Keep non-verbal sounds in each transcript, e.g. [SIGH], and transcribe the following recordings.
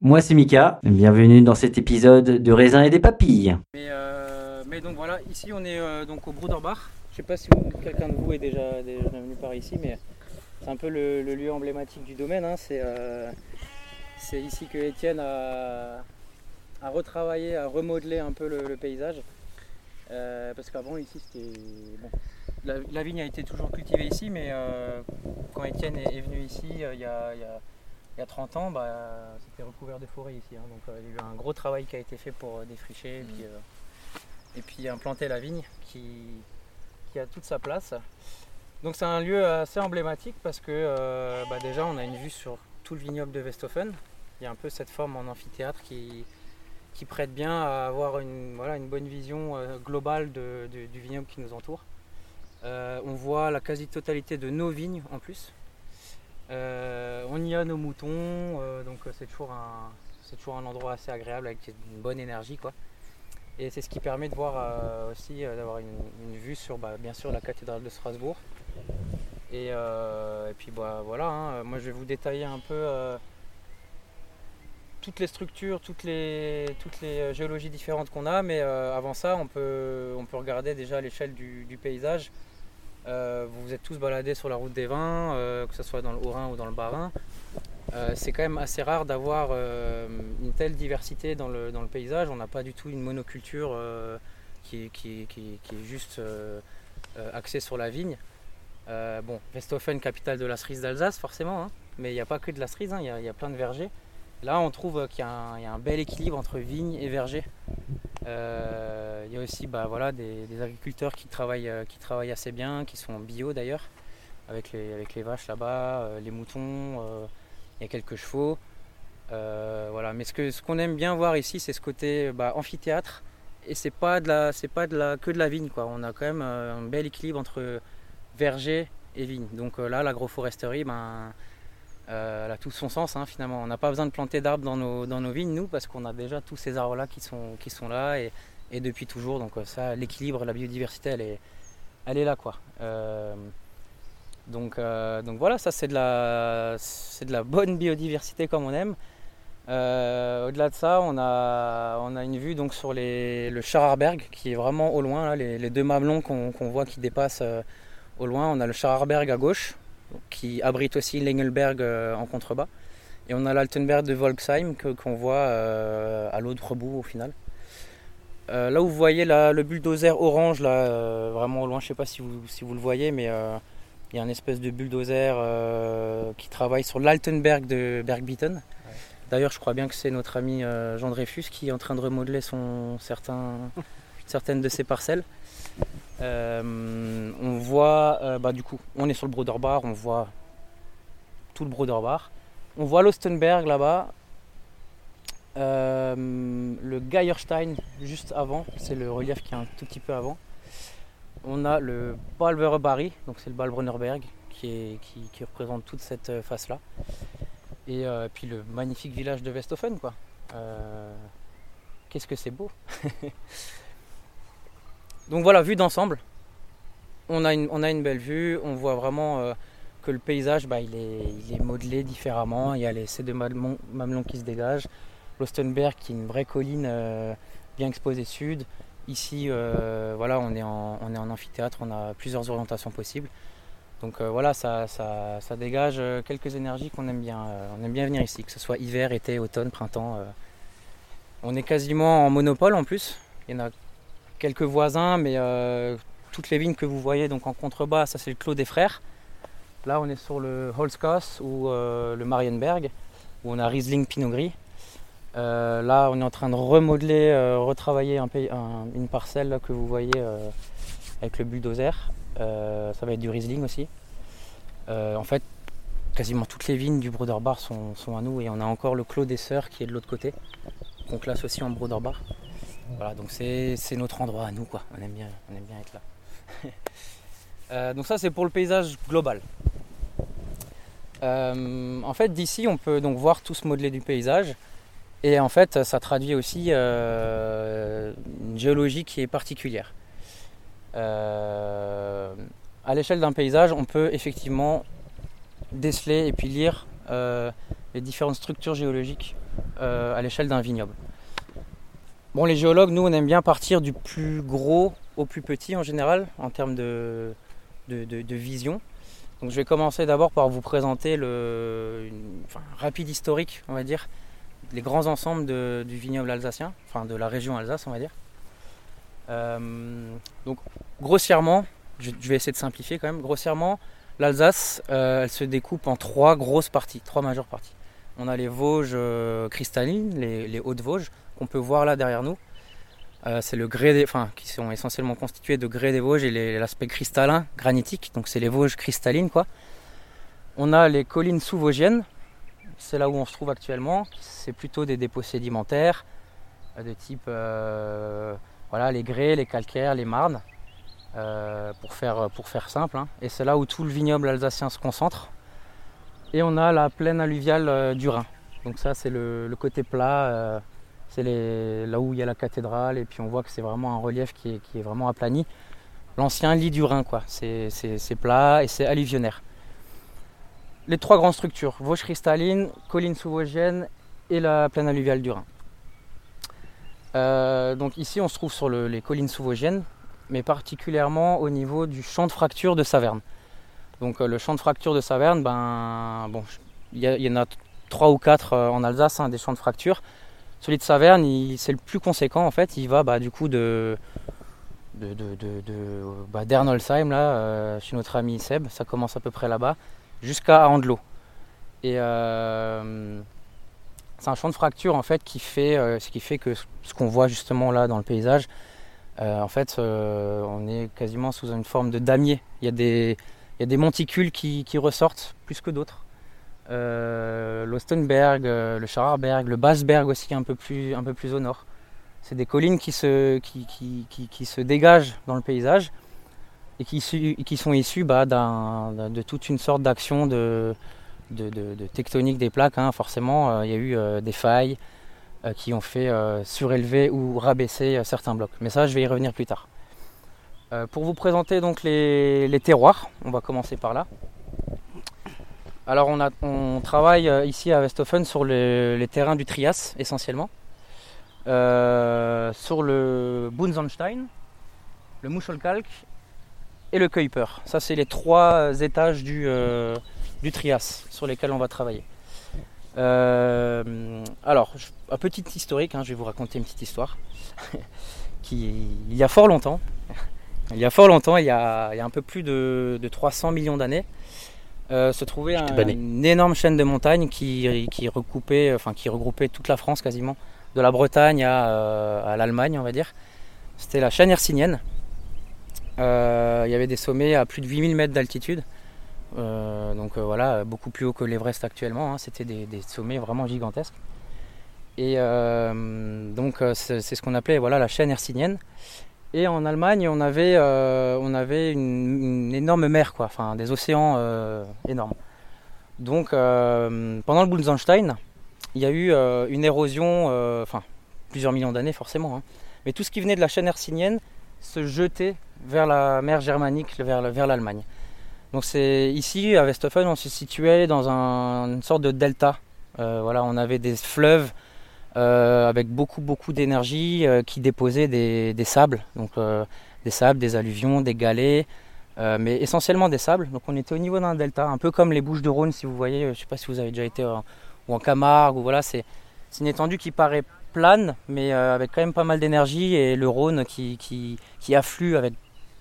Moi c'est Mika, bienvenue dans cet épisode de raisin et des papilles. Mais, euh, donc voilà, ici on est euh, donc au Bruderbach. Je sais pas si quelqu'un de vous est déjà, venu par ici, mais c'est un peu le, lieu emblématique du domaine. hein. C'est euh, c'est ici que Étienne a, retravaillé, a remodelé un peu le, paysage. Parce qu'avant ici c'était. La, vigne a été toujours cultivée ici, mais quand Étienne est, venu ici il y a- il y a 30 ans, bah, c'était recouvert de forêt ici. hein. donc euh, il y a eu un gros travail qui a été fait pour euh, défricher et puis, euh, et puis implanter la vigne qui, qui a toute sa place. Donc c'est un lieu assez emblématique parce que euh, bah, déjà on a une vue sur tout le vignoble de Westhofen. Il y a un peu cette forme en amphithéâtre qui, qui prête bien à avoir une, voilà, une bonne vision euh, globale de- de- du vignoble qui nous entoure. Euh, on voit la quasi-totalité de nos vignes en plus. Euh, on y a nos moutons, euh, donc euh, c'est toujours, un, toujours un endroit assez agréable avec une bonne énergie. Quoi. Et c'est ce qui permet de voir aussi d'avoir une, vue sur bah, bien sûr la cathédrale de Strasbourg. Et, puis bah, voilà, hein, moi je vais vous détailler un peu toutes les structures, toutes les, toutes les géologies différentes qu'on a, mais avant ça on peut, on peut regarder déjà l'échelle du paysage. Euh, vous vous êtes tous baladés sur la route des vins, euh, que ce soit dans le Haut-Rhin ou dans le Bas-Rhin. Euh, c'est quand même assez rare d'avoir une telle diversité dans le, dans le paysage. On n'a pas du tout une monoculture qui, qui- qui- est juste axée sur la vigne. Bon, Westhofen, capitale de la cerise d'Alsace, forcément, hein, mais il n'y a pas que de la cerise, hein, il y, y a plein de vergers. Là, on trouve qu'il y, a un- il y a un bel équilibre entre vigne et verger. Euh, il y a aussi bah, voilà, des, agriculteurs qui travaillent, euh, qui travaillent assez bien, qui sont bio d'ailleurs, avec les, avec les vaches là-bas, euh, les moutons, il y a quelques chevaux. Voilà. Mais ce que ce qu'on aime bien voir ici, c'est ce côté bah, amphithéâtre. Et c'est pas de la, pas de la, que de la vigne quoi. On a quand même un bel équilibre entre verger et vigne. Donc là, l'agroforesterie, ben, euh, elle a tout son sens hein, finalement. On n'a pas besoin de planter d'arbres dans nos, dans nos vignes, nous, parce qu'on a déjà tous ces arbres-là qui sont, qui sont là et, et depuis toujours. Donc euh, ça, l'équilibre, la biodiversité, elle est, elle est là quoi. Euh, donc, donc voilà, ça c'est de, la, c'est de la bonne biodiversité comme on aime. Au-delà de ça, on a, on a une vue donc sur les, le Schararberg qui est vraiment au loin, les, deux mamelons qu'on qu'on voit qui dépassent au loin. On a le Schararberg à gauche qui abrite aussi l'Engelberg euh, en contrebas. Et on a l'Altenberg de Volksheim qu'on voit euh, à l'autre bout au final. Euh, là où vous voyez le bulldozer orange, là, euh, vraiment au loin, je ne sais pas si vous, si vous le voyez, mais euh, il y a une espèce de bulldozer qui travaille sur l'Altenberg de Bergbieten. D'ailleurs, je crois bien que c'est notre ami Jean Dreyfus qui est en train de remodeler son, certain, [LAUGHS] certaines de ses parcelles. Euh, on voit, euh, bah, du coup, on est sur le Broderbar, on voit tout le Broderbar. On voit l'Ostenberg là-bas. Euh, le Geierstein juste avant, c'est le relief qui est un tout petit peu avant. On a le Balverbarry, donc c'est le Balbronnerberg qui, qui, représente toute cette face-là. Et puis le magnifique village de Westhofen, quoi. Qu'est-ce que c'est beau! [LAUGHS] Donc voilà, vue d'ensemble, on a, une, belle vue, on voit vraiment euh, que le paysage, bah, il, est, modelé différemment. Il y a les C2 Mamelon, Mamelon qui se dégagent, l'Ostenberg qui est une vraie colline euh, bien exposée sud. Ici, euh, voilà, on est, en, amphithéâtre, on a plusieurs orientations possibles. Donc voilà, ça, dégage quelques énergies qu'on aime bien. on aime bien venir ici, que ce soit hiver, été, automne, printemps. On est quasiment en monopole en plus. Quelques voisins, mais euh, toutes les vignes que vous voyez donc en contrebas, ça c'est le Clos des Frères. Là, on est sur le Holzkos ou euh, le Marienberg, où on a Riesling Pinot Gris. Euh, là, on est en train de remodeler, retravailler une parcelle que vous voyez avec le bulldozer. Ça va être du Riesling aussi. En fait, quasiment toutes les vignes du Broderbar sont, sont à nous et on a encore le Clos des Sœurs qui est de l'autre côté, qu'on classe aussi en Broderbar. Voilà, donc c'est notre endroit à nous, quoi. On aime bien, on aime bien être là. [LAUGHS] Euh, donc ça, c'est pour le paysage global. Euh, en fait, d'ici, on peut donc voir tout ce modelé du paysage. Et en fait, ça traduit aussi euh, une géologie qui est particulière. À l'échelle d'un paysage, on peut effectivement déceler et puis lire les différentes structures géologiques à l'échelle d'un vignoble. Bon, les géologues, nous, on aime bien partir du plus gros au plus petit en général, en termes de, de, vision. Donc, je vais commencer d'abord par vous présenter le, rapide historique, on va dire, les grands ensembles du vignoble alsacien, enfin de la région Alsace, on va dire. Euh, donc, grossièrement, je, vais essayer de simplifier quand même, grossièrement, l'Alsace, euh, elle se découpe en trois grosses parties, trois majeures parties. On a les Vosges euh, cristallines, les, les Hautes-Vosges, qu'on peut voir là derrière nous. Euh, c'est le grès des, enfin, qui sont essentiellement constitués de grès des Vosges et l'aspect cristallin, granitique, donc c'est les Vosges cristallines quoi. On a les collines sous-vosgiennes, c'est là où on se trouve actuellement. C'est plutôt des dépôts sédimentaires euh, de type euh, voilà, les grès, les calcaires, les marnes, pour, faire, pour faire simple. hein. Et c'est là où tout le vignoble alsacien se concentre. Et on a la plaine alluviale du Rhin. Donc ça c'est le, côté plat, c'est là où il y a la cathédrale et puis on voit que c'est vraiment un relief qui est, vraiment aplani. L'ancien lit du Rhin quoi, c'est plat et c'est alluvionnaire les trois grandes structures, Vosges cristalline, collines sous-vosgiennes et la plaine alluviale du Rhin. Euh, donc ici on se trouve sur le- les collines sous-vosgiennes, mais particulièrement au niveau du champ de fracture de Saverne. Donc euh, le champ de fracture de Saverne, ben, bon, il y, en a trois ou quatre euh, en Alsace, hein, des champs de fracture. Celui de Saverne, c'est le plus conséquent en fait, il va bah, du coup de, bah, là, euh, chez notre ami Seb, ça commence à peu près là-bas jusqu'à Andelo. Et euh, c'est un champ de fracture en fait qui fait, euh, ce qui fait que ce qu'on voit justement là dans le paysage, en fait, on est quasiment sous une forme de damier. Il y a des, monticules qui ressortent plus que d'autres. Euh, L'Ostenberg, euh, le Scharerberg, le Bassberg aussi un peu plus, un peu plus au nord. C'est des collines qui se, dégagent dans le paysage et qui, sont issus bah, de toute une sorte d'action de, tectonique des plaques. hein. Forcément, euh, il y a eu des failles qui ont fait surélever ou rabaisser certains blocs. Mais ça, je vais y revenir plus tard. Pour vous présenter donc les terroirs, on va commencer par là. Alors on, travaille euh, ici à Westhofen sur le- les terrains du Trias essentiellement. Euh, sur le Bunsenstein, le Muschelkalk et le Kuiper. Ça, c'est les trois étages du, euh, Trias sur lesquels on va travailler. Alors, un petit historique, hein, je vais vous raconter une petite histoire. [LAUGHS] qui, il y a fort longtemps, [LAUGHS] il y a fort longtemps, il y a, il y a un peu plus de, de 300 millions d'années, euh, se trouvait un- une énorme chaîne de montagnes qui, qui, recoupait, enfin, qui regroupait toute la France quasiment, de la Bretagne à, euh, à l'Allemagne, on va dire. C'était la chaîne hercynienne. Euh, il y avait des sommets à plus de 8000 mètres d'altitude. Euh, donc euh, voilà, beaucoup plus haut que l'Everest actuellement. hein. C'était des, des sommets vraiment gigantesques. Et euh, donc euh, c'est ce qu'on appelait voilà, la chaîne hercynienne. Et en Allemagne, on avait, euh, on avait une, énorme mer, quoi, enfin des océans euh, énormes. Donc euh, pendant le Bunsenstein, il y a eu une érosion, enfin plusieurs millions d'années forcément, hein. mais tout ce qui venait de la chaîne hercynienne se jetait vers la mer germanique, vers, le- vers l'Allemagne. Donc c'est ici à Westhofen, on se situait dans un- une sorte de delta. Voilà, on avait des fleuves euh, avec beaucoup beaucoup d'énergie euh, qui déposaient des, sables, donc euh, des sables, des alluvions, des galets, mais essentiellement des sables. Donc on était au niveau d'un delta, un peu comme les Bouches de Rhône, si vous voyez. Je sais pas si vous avez déjà été en- ou en Camargue ou voilà, c'est une étendue qui paraît plane, mais avec quand même pas mal d'énergie et le Rhône qui, afflue avec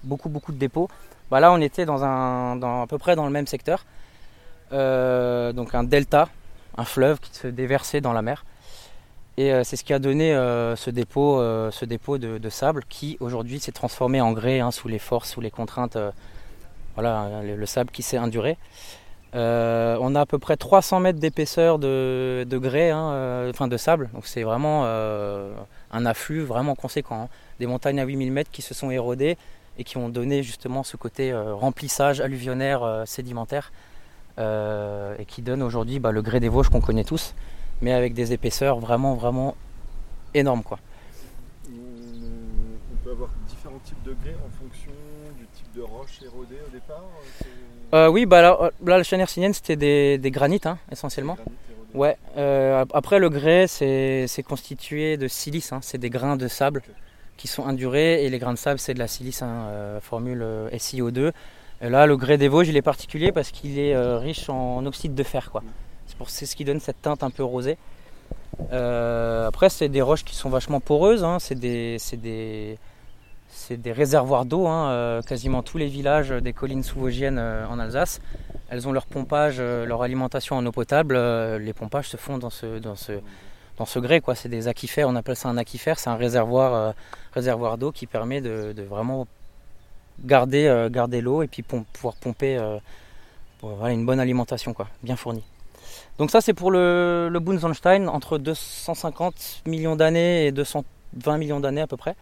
beaucoup beaucoup de dépôts. Bah là, on était dans à peu près dans le même secteur, donc un delta, un fleuve qui se déversait dans la mer. Et euh, c'est ce qui a donné euh, ce dépôt, euh, ce dépôt de, sable qui aujourd'hui s'est transformé en grès hein, sous les forces, sous les contraintes. voilà, le, le sable qui s'est induré. On a à peu près 300 mètres d'épaisseur de, grès, hein, enfin de sable. Donc c'est vraiment un afflux vraiment conséquent. hein. Des montagnes à 8000 mètres qui se sont érodées et qui ont donné justement ce côté remplissage alluvionnaire sédimentaire et qui donne aujourd'hui bah, le grès des Vosges qu'on connaît tous, mais avec des épaisseurs vraiment vraiment énormes quoi. On peut avoir différents types de grès en fonction du type de roche érodée au départ c'est- Euh, oui, bah là, là, la chaîne hercynienne c'était des, des granites hein, essentiellement. granit érodé. Ouais. euh, ap- après le grès c'est constitué de silice, hein, c'est des grains de sable qui sont indurés et les grains de sable c'est de la silice, hein, euh, formule euh, SiO2. Et là le grès des Vosges il est particulier parce qu'il est euh, riche en oxyde de fer quoi. C'est ce qui donne cette teinte un peu rosée. Euh, après c'est des roches qui sont vachement poreuses, hein, c'est des réservoirs d'eau, hein, euh, quasiment tous les villages des collines sous-vosgiennes euh, en Alsace. Elles ont leur pompage, leur alimentation en eau potable. les pompages se font dans ce, grès. C'est des aquifères, on appelle ça un aquifère. C'est un réservoir, d'eau qui permet de, vraiment garder, l'eau et puis pouvoir pomper une bonne alimentation, bien fournie. Donc ça c'est pour le, le Bunsenstein, entre 250 millions d'années et 220 millions d'années à peu près.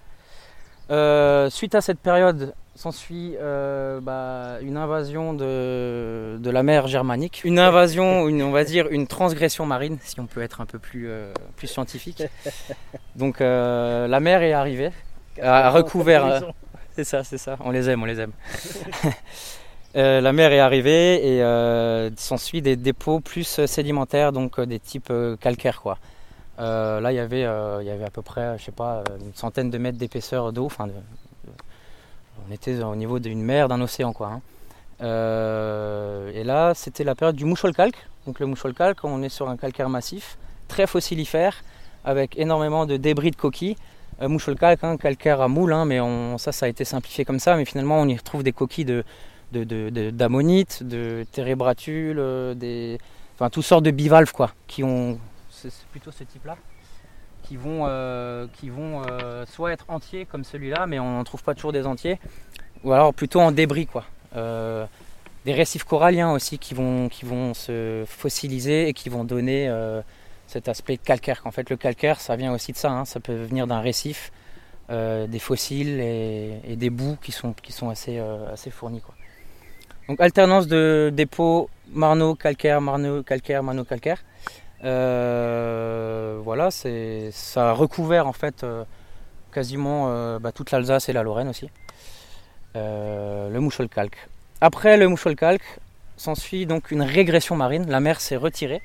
Euh, suite à cette période, s'ensuit euh, bah, une invasion de, de la mer germanique. Une invasion, une, on va dire une transgression marine, si on peut être un peu plus, euh, plus scientifique. Donc euh, la mer est arrivée, a recouvert. c'est ça, c'est ça. On les aime, on les aime. [LAUGHS] Euh, la mer est arrivée et euh, s'ensuit des dépôts plus sédimentaires, donc euh, des types euh, calcaires. Euh, là, il y avait, euh, à peu près, je sais pas, euh, une centaine de mètres d'épaisseur d'eau. On était au niveau d'une mer, d'un océan, hein. Euh, et là, c'était la période du moucholcalque. Donc le on est sur un calcaire massif, très fossilifère, avec énormément de débris de coquilles. Euh, moucholcalque, hein, calcaire à moule, hein, mais ça, ça a été simplifié comme ça. Mais finalement, on y retrouve des coquilles de de- de- de- d'ammonites, de, térébratules, euh, enfin toutes sortes de bivalves quoi, qui ont, c'est plutôt ce type-là, qui vont, euh, qui vont euh, soit être entiers comme celui-là, mais on n'en trouve pas toujours des entiers, ou alors plutôt en débris quoi. Des récifs coralliens aussi qui vont, qui vont se fossiliser et qui vont donner cet aspect calcaire. En fait, le calcaire, ça vient aussi de ça. hein. Ça peut venir d'un récif, des fossiles et, des boues qui sont, qui sont assez, assez fournis. Quoi. Donc alternance de dépôts marno calcaire, marno calcaire, marno calcaire. Euh, voilà, c'est ça a recouvert en fait euh, quasiment euh, bah, toute l'Alsace et la Lorraine aussi. Le moucholcalque. Après le moucholcalque, s'ensuit donc une régression marine. La mer s'est retirée.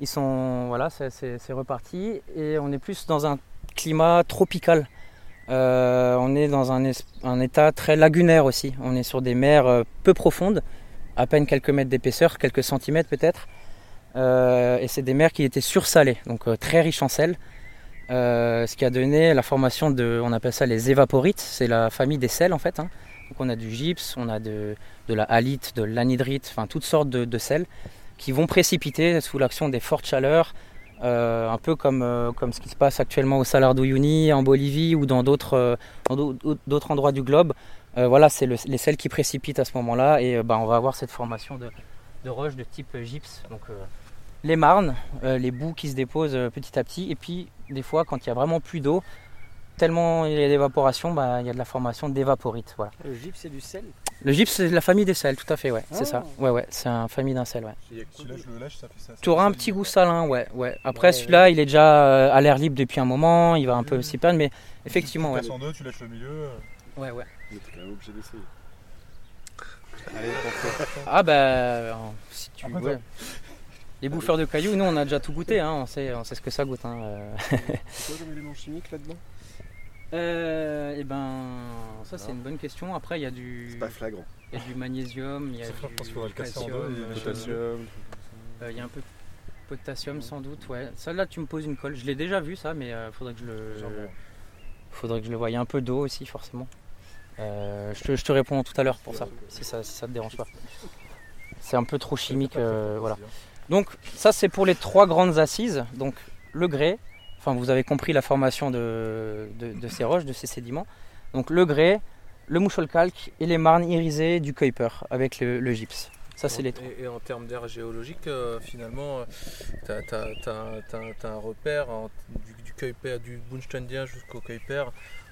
Ils sont voilà, c'est reparti et on est plus dans un climat tropical. Euh, on est dans un, état très lagunaire aussi. On est sur des mers euh, peu profondes, à peine quelques mètres d'épaisseur, quelques centimètres peut-être. Euh, et c'est des mers qui étaient sursalées, donc très riches en sel. Ce qui a donné la formation de, on appelle ça les évaporites, c'est la famille des sels en fait. hein. Donc on a du gypse, on a de, la halite, de l'anhydrite, enfin toutes sortes de sels qui vont précipiter sous l'action des fortes chaleurs, euh, un peu comme, euh, comme ce qui se passe actuellement au Salar d'Uyuni, en Bolivie ou dans d'autres euh, endroits du globe. Voilà, c'est le- les sels qui précipitent à ce moment-là et bah, on va avoir cette formation de, roches de type gypse. Les marnes, les boues qui se déposent petit à petit et puis des fois quand il y a vraiment plus d'eau, tellement il y a d'évaporation, bah, il y a de la formation d'évaporites. Voilà. Le gypse, c'est du sel? Le gypse, c'est de la famille des sels, tout à fait, ouais, c'est Ah. ça. Ouais, ouais, c'est une famille d'un sel, ouais. Celui-là, je le lâche, ça fait ça. ça Tu auras un petit goût salin, ouais, ouais. Après, Ouais, celui-là, il est déjà euh, à l'air libre depuis un moment, il va un peu s'y perdre, mais effectivement, Tu ouais. passes en deux, tu lâches le milieu. euh, Ouais, ouais. Mais t'es quand même obligé d'essayer. Allez. Ah, bah, euh, si tu. Après, ouais. Les bouffeurs de cailloux, nous, on a déjà tout goûté, hein, on, sait, on sait ce que ça goûte. Hein. C'est quoi comme élément chimique là-dedans? Euh, eh ben, ça, c'est une bonne question. Après, il y a du. C'est pas flagrant. Il y a du magnésium, il y a du je pense qu'il faudra le casser en deux potassium, et euh, Potassium. euh, il y a un peu de potassium sans doute, ouais. Ça là tu me poses une colle. Je l'ai déjà vu ça, mais il faudrait que je le. Genre. Faudrait que je le voie. Il y a un peu d'eau aussi forcément. Euh, je, te, je te réponds tout à l'heure pour ça, si ça, si ça te dérange pas. C'est un peu trop chimique, euh, voilà. Donc ça c'est pour les trois grandes assises. Donc le grès, enfin vous avez compris la formation de, de, de ces roches, de ces sédiments. Donc le grès, le mouchol calque et les marnes irisées du Kuiper avec le, le gypse. Ça c'est les trois. Et, et en termes d'air géologique, euh, finalement, tu as, un repère du, du Kuiper, du jusqu'au Kuiper.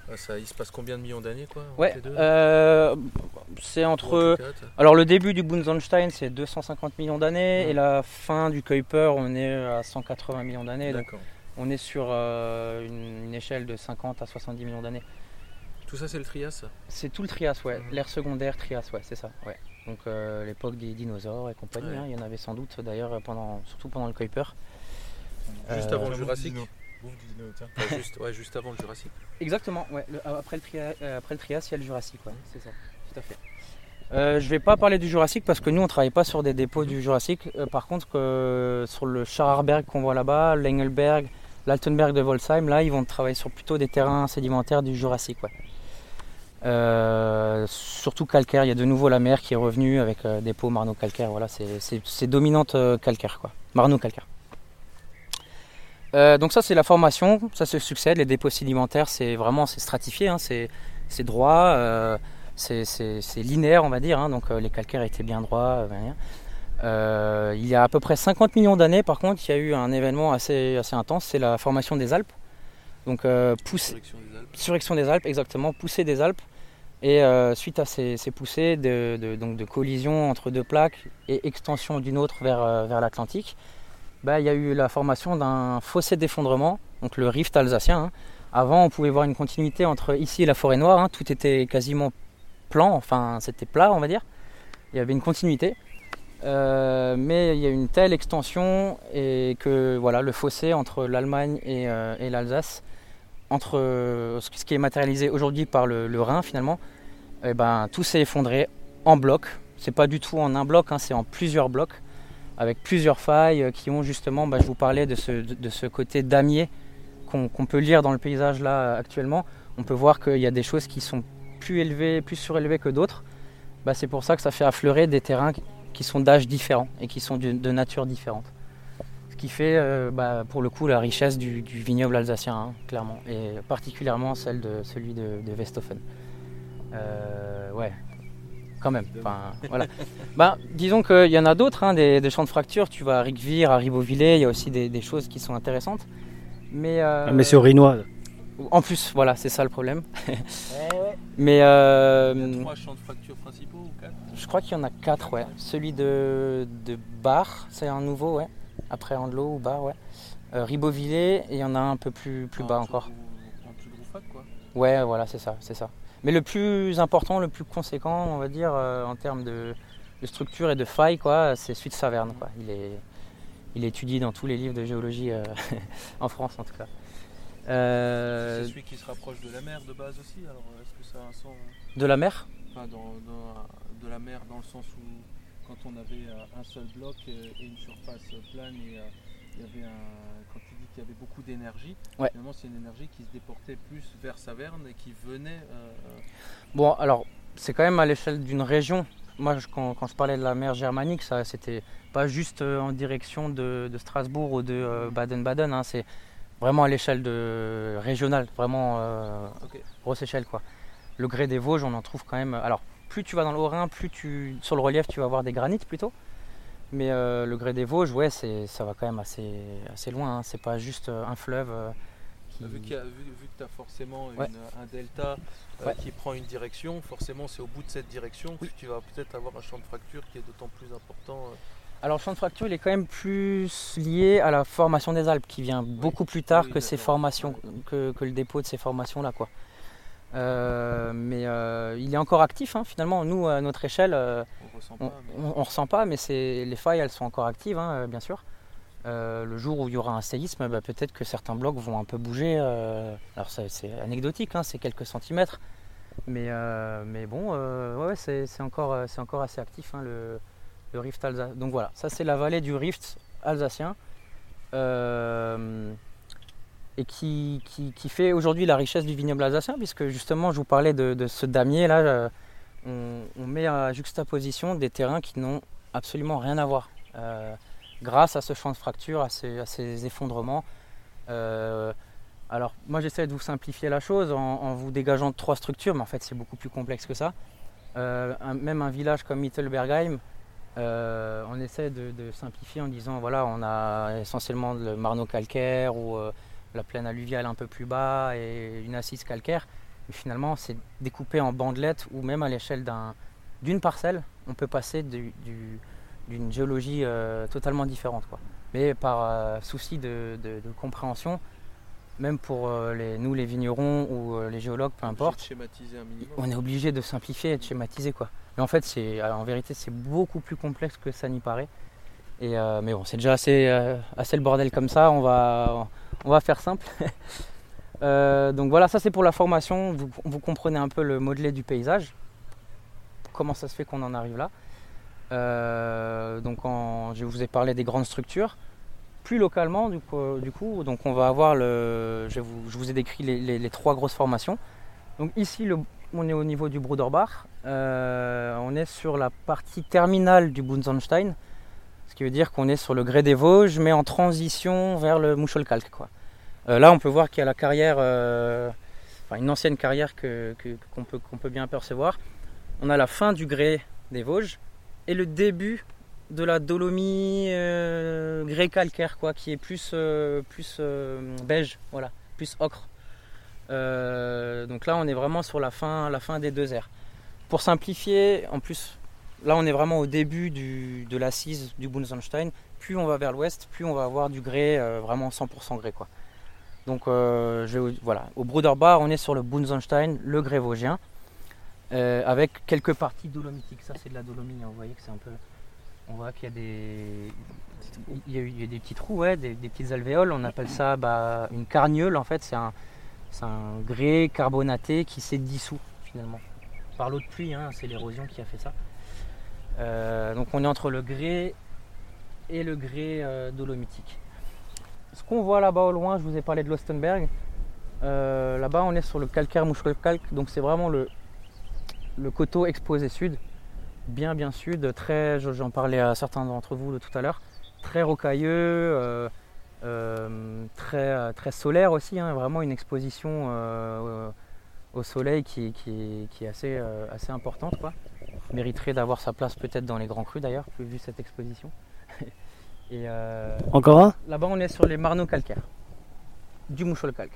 euh, ça, il se passe combien de millions d'années quoi Ouais, euh, c'est entre. cas, Alors le début du Bunsenstein c'est 250 millions d'années et la fin du Kuiper on est à 180 millions d'années. Donc D'accord. On est sur euh, une, une échelle de 50 à 70 millions d'années. Tout ça, c'est le Trias C'est tout le Trias, ouais. Mhm. L'ère secondaire Trias, ouais, c'est ça. Ouais. Donc euh, l'époque des dinosaures et compagnie. Ouais. hein, il y en avait sans doute d'ailleurs pendant, surtout pendant le Kuiper. Juste Euh, avant le Jurassique juste, ouais, juste avant le Jurassique. Exactement, ouais. le- après, le Trias, euh, après le Trias, il y a le Jurassique, ouais. C'est ça, tout à fait. Euh, je vais pas parler du Jurassique parce que nous on travaille pas sur des dépôts du Jurassique. Euh, par contre, euh, sur le Scharerberg qu'on voit là-bas, l'Engelberg, l'Altenberg de Volsheim, là ils vont travailler sur plutôt des terrains sédimentaires du Jurassique. Euh, surtout calcaire, il y a de nouveau la mer qui est revenue avec euh, des pots marno-calcaires. Voilà, c'est- dominante euh, calcaire, quoi. Marno-calcaire. Euh, donc ça c'est la formation, ça se succède, les dépôts sédimentaires c'est vraiment stratifié, hein, c'est droit, c'est linéaire on va dire, hein, donc les calcaires étaient bien droits. Euh, il y a à peu près 50 millions d'années par contre il y a eu un événement assez, assez intense, c'est la formation des Alpes. Donc euh, des. Surrection des Alpes, exactement, poussée des Alpes. Et euh, suite à ces, ces poussées de, de- donc de collision entre deux plaques et extension d'une autre vers, euh, vers l'Atlantique, bah, il y a eu la formation d'un fossé d'effondrement, donc le rift alsacien. hein. Avant, on pouvait voir une continuité entre ici et la forêt noire, hein. tout était quasiment plan, enfin c'était plat, on va dire. Il y avait une continuité. Euh, mais il y a une telle extension et que voilà, le fossé entre l'Allemagne et, euh, l'Alsace entre euh, ce qui est matérialisé aujourd'hui par le, Rhin finalement, eh ben, tout s'est effondré en bloc. C'est pas du tout en un bloc, hein, c'est en plusieurs blocs, avec plusieurs failles qui ont justement, bah, je vous parlais de ce, côté damier qu'on peut lire dans le paysage là actuellement. On peut voir qu'il y a des choses qui sont plus élevées, plus surélevées que d'autres. Bah, c'est pour ça que ça fait affleurer des terrains qui- sont d'âge différents et qui sont de, de nature différente. Ce qui fait euh, bah, pour le coup la richesse du, du vignoble alsacien, hein, clairement, et particulièrement celle de celui de, de Westhofen. Euh, ouais, quand même. Enfin, voilà. [LAUGHS] bah, disons qu'il y en a d'autres, hein, des, des champs de fracture. Tu vas à Ricvire, à Ribeauvillé, il y a aussi des, des choses qui sont intéressantes. Mais, euh, Ah, mais c'est au Rinois. En plus, voilà, c'est ça le problème. [LAUGHS] Mais euh, Il y a trois champs de fracture principaux je crois qu'il y en a quatre, ouais. Celui de, de Bar, c'est un nouveau, ouais. Après Andelot ou Bar, ouais. Euh, Ribeauvillé, et il y en a un un peu plus, plus bas encore. En dessous de Rouffach, quoi. Ouais, voilà, c'est ça, c'est ça. Mais le plus important, le plus conséquent, on va dire, euh, en termes de, de structure et de faille, quoi, c'est celui de Saverne, quoi. Il est, il est étudié dans tous les livres de géologie euh, [LAUGHS] en France, en tout cas. Euh, C'est celui qui se rapproche de la mer de base aussi. Alors, est-ce que ça a un sens euh, de la mer? Enfin, dans, dans- de la mer dans le sens où quand on avait euh, un seul bloc euh, et une surface plane et euh, il y avait un, quand tu dis qu'il y avait beaucoup d'énergie, Ouais. finalement c'est une énergie qui se déportait plus vers Saverne et qui venait. euh, Bon, alors, c'est quand même à l'échelle d'une région. Moi, je- quand, quand je parlais de la mer germanique, ça c'était pas juste en direction de, de Strasbourg ou de Baden-Baden, hein, c'est vraiment à l'échelle de régionale, vraiment euh, grosse échelle quoi. Le grès des Vosges, on en trouve quand même. Alors, plus tu vas dans le Haut-Rhin, plus tu sur le relief, tu vas avoir des granites plutôt. Mais euh, le grès des Vosges, ouais, c'est ça va quand même assez assez loin. hein. C'est pas juste euh, un fleuve. euh, qui... Vu, qu'il y a- vu- vu que tu as forcément une- un delta euh, Ouais. qui prend une direction, forcément c'est au bout de cette direction que tu vas peut-être avoir un champ de fracture qui est d'autant plus important. Alors le champ de fracture, il est quand même plus lié à la formation des Alpes, qui vient beaucoup plus tard Oui, que ces d'accord. formations, que, que le dépôt de ces formations-là, quoi. Euh, mais euh, il est encore actif, hein, finalement. Nous, à notre échelle, euh, On ressent pas. mais- on- on ressent pas, mais c'est les failles, elles sont encore actives, hein, bien sûr. Euh, le jour où il y aura un séisme, bah, peut-être que certains blocs vont un peu bouger. euh, alors c'est anecdotique, hein, c'est quelques centimètres, mais, euh, mais bon, ouais, c'est encore, encore assez actif hein, le, le rift alsacien. Donc voilà, ça c'est la vallée du rift alsacien. Et qui, qui- fait aujourd'hui la richesse du vignoble alsacien, puisque justement, je vous parlais de, ce damier là. euh, on, met à juxtaposition des terrains qui n'ont absolument rien à voir. Euh, grâce à ce champ de fracture, à ces, effondrements. Euh, alors, moi, j'essaie de vous simplifier la chose en, vous dégageant trois structures, mais en fait, c'est beaucoup plus complexe que ça. Même un village comme Mittelbergheim, on essaie de, de simplifier en disant voilà, on a essentiellement le marneau calcaire ou la plaine alluviale un peu plus bas et une assise calcaire. Mais finalement, c'est découpé en bandelettes ou même à l'échelle d'un- d'une parcelle, on peut passer du- du- d'une géologie euh, totalement différente. Quoi. Mais par euh, souci de, de- de compréhension, même pour euh, les, nous les vignerons ou les géologues, peu importe, on est obligé de simplifier et de schématiser. Quoi. Mais en fait, en vérité, c'est beaucoup plus complexe que ça n'y paraît. Et, mais bon, c'est déjà assez, assez le bordel comme ça, on va, on va faire simple. [LAUGHS] Euh, donc voilà, ça c'est pour la formation, vous, comprenez un peu le modelé du paysage, comment ça se fait qu'on en arrive là. Euh, donc je vous ai parlé des grandes structures. Plus localement, du coup, coup, donc on va avoir le. Je vous, ai décrit les, trois grosses formations. Donc ici, on est au niveau du Bruderbach. Euh, on est sur la partie terminale du Bunsenstein, ce qui veut dire qu'on est sur le grès des Vosges, mais en transition vers le Muschelkalk. Quoi. Euh, là, on peut voir qu'il y a la carrière, euh, une ancienne carrière que- que- qu'on peut, qu'on peut bien percevoir. On a la fin du grès des Vosges et le début de la dolomie euh, grès calcaire, quoi, qui est plus, plus beige, voilà, plus ocre. Donc là, on est vraiment sur la fin, la fin des deux airs. Pour simplifier, en plus, là, on est vraiment au début de l'assise du Bunsenstein. Plus on va vers l'ouest, plus on va avoir du grès, euh, vraiment 100% grès. Donc euh, je voilà, au Bruderbach, on est sur le Bunsenstein, le grès vosgien, euh, avec quelques parties dolomitiques. Ça, c'est de la dolomie. hein. On voit qu'il y a des, il y des petits trous, des, petites alvéoles. On appelle ça bah, une carnieule. En fait, c'est un, c'est un grès carbonaté qui s'est dissous finalement par l'eau de pluie. hein. c'est l'érosion qui a fait ça. Euh, donc on est entre le grès et le grès euh, dolomitique. Ce qu'on voit là-bas au loin, je vous ai parlé de l'Ostenberg. Euh, là-bas, on est sur le calcaire Muschelkalk, donc c'est vraiment le, coteau exposé sud, bien bien sud, très, je- j'en parlais à certains d'entre vous de tout à l'heure, très rocailleux, très, très solaire aussi, hein, vraiment une exposition au soleil qui, qui- est assez, assez importante. Quoi. Mériterait d'avoir sa place peut-être dans les grands crus d'ailleurs, vu cette exposition. [LAUGHS] Et, euh, Encore un? Là-bas, on est sur les marneaux calcaires du Muschelkalk.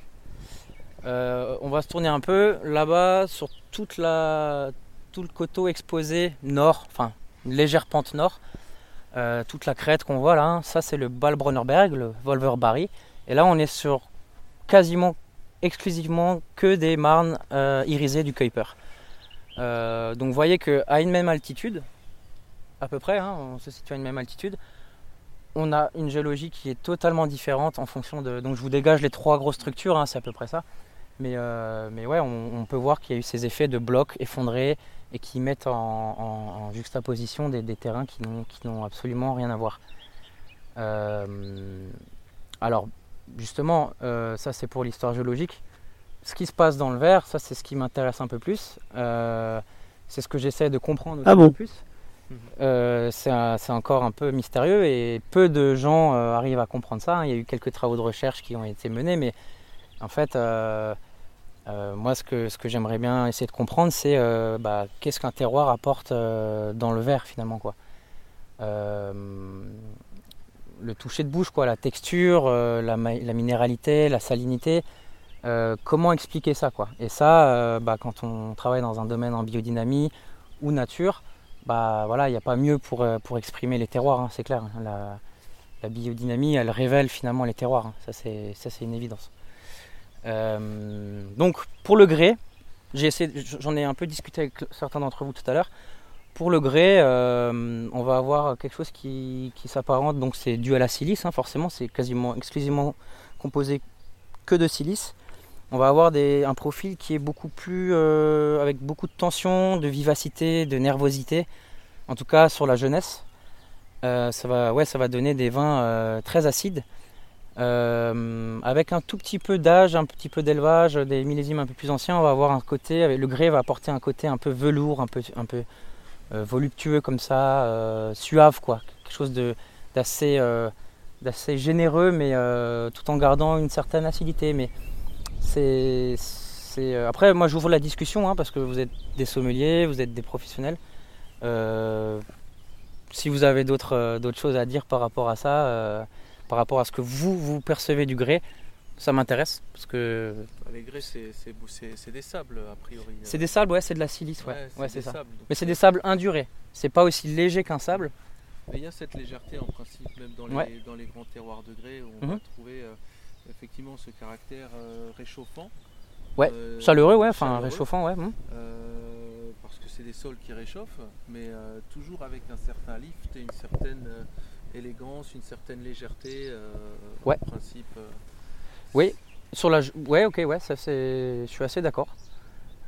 Euh, on va se tourner un peu. Là-bas, sur toute la, tout le coteau exposé nord, enfin une légère pente nord, euh, toute la crête qu'on voit là, hein, ça c'est le Balbronnerberg, le Wolverbarry. Et là, on est sur quasiment exclusivement que des marnes irisées du Kuiper. Euh, donc vous voyez qu'à une même altitude, à peu près, hein, on se situe à une même altitude, on a une géologie qui est totalement différente en fonction de. Donc je vous dégage les trois grosses structures, hein, c'est à peu près ça. Mais, euh, mais ouais, on, peut voir qu'il y a eu ces effets de blocs effondrés et qui mettent en, juxtaposition des, terrains qui n'ont, absolument rien à voir. Euh, alors, justement, ça c'est pour l'histoire géologique. Ce qui se passe dans le verre, ça c'est ce qui m'intéresse un peu plus. Euh, c'est ce que j'essaie de comprendre Ah aussi bon le plus. Euh, c'est un- encore un peu mystérieux et peu de gens euh, arrivent à comprendre ça. Il y a eu quelques travaux de recherche qui ont été menés, mais en fait, euh, euh, moi, ce que, ce que j'aimerais bien essayer de comprendre, c'est euh, bah, qu'est-ce qu'un terroir apporte euh, dans le verre finalement, quoi. Euh, le toucher de bouche, quoi, la texture, euh, la minéralité, la salinité. Euh, comment expliquer ça, quoi? Et ça, euh, bah, quand on travaille dans un domaine en biodynamie ou nature, bah voilà, il n'y a pas mieux pour, euh, pour exprimer les terroirs, hein, c'est clair. La, biodynamie, elle révèle finalement les terroirs, hein. ça c'est une évidence. Donc pour le grès, j'en ai un peu discuté avec certains d'entre vous tout à l'heure. Pour le grès, on va avoir quelque chose qui, qui s'apparente, donc c'est dû à la silice, hein, forcément, c'est quasiment exclusivement composé que de silice. On va avoir un profil qui est beaucoup plus euh, avec beaucoup de tension, de vivacité, de nervosité. En tout cas sur la jeunesse, Euh, ça va, donner des vins euh, très acides, avec un tout petit peu d'âge, un petit peu d'élevage, des millésimes un peu plus anciens. On va avoir un côté, le grès va apporter un côté un peu velours, un peu, un peu voluptueux comme ça, suave quoi, quelque chose d'assez généreux, mais tout en gardant une certaine acidité. C'est euh, après moi j'ouvre la discussion hein, parce que vous êtes des sommeliers, vous êtes des professionnels. Euh, si vous avez d'autres euh, d'autres choses à dire par rapport à ça, euh, par rapport à ce que vous vous percevez du grès, ça m'intéresse parce que Bah, Les grès, c'est- des sables, a priori. c'est des sables, ouais, c'est de la silice, ouais, Ouais, c'est ouais, des c'est ça. sables, Mais c'est des sables indurés. C'est pas aussi léger qu'un sable. Mais il y a cette légèreté en principe, même dans les, Ouais. dans les grands terroirs de grès, où on Mhm. va trouver euh, effectivement ce caractère euh, réchauffant. Ouais, euh, chaleureux, ouais, enfin réchauffant, ouais. mhm. euh, parce que c'est des sols qui réchauffent, mais toujours avec un certain lift et une certaine élégance, une certaine légèreté. Ouais. En principe. Oui, sur la, ouais, ok, ouais, ça c'est, je suis assez d'accord.